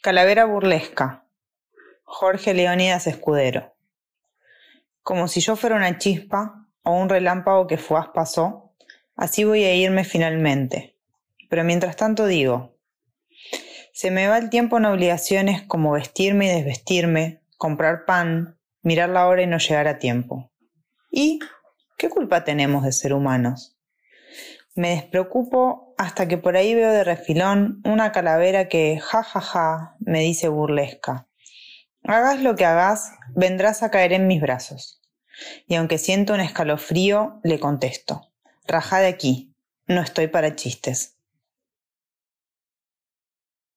Calavera burlesca. Jorge Leónidas Escudero. Como si yo fuera una chispa o un relámpago que fuaz pasó, así voy a irme finalmente. Pero mientras tanto digo, se me va el tiempo en obligaciones como vestirme y desvestirme, comprar pan, mirar la hora y no llegar a tiempo. ¿Y qué culpa tenemos de ser humanos? Me despreocupo hasta que por ahí veo de refilón una calavera que, ja, ja, ja, me dice burlesca. Hagas lo que hagas, vendrás a caer en mis brazos. Y aunque siento un escalofrío, le contesto. Raja de aquí, no estoy para chistes.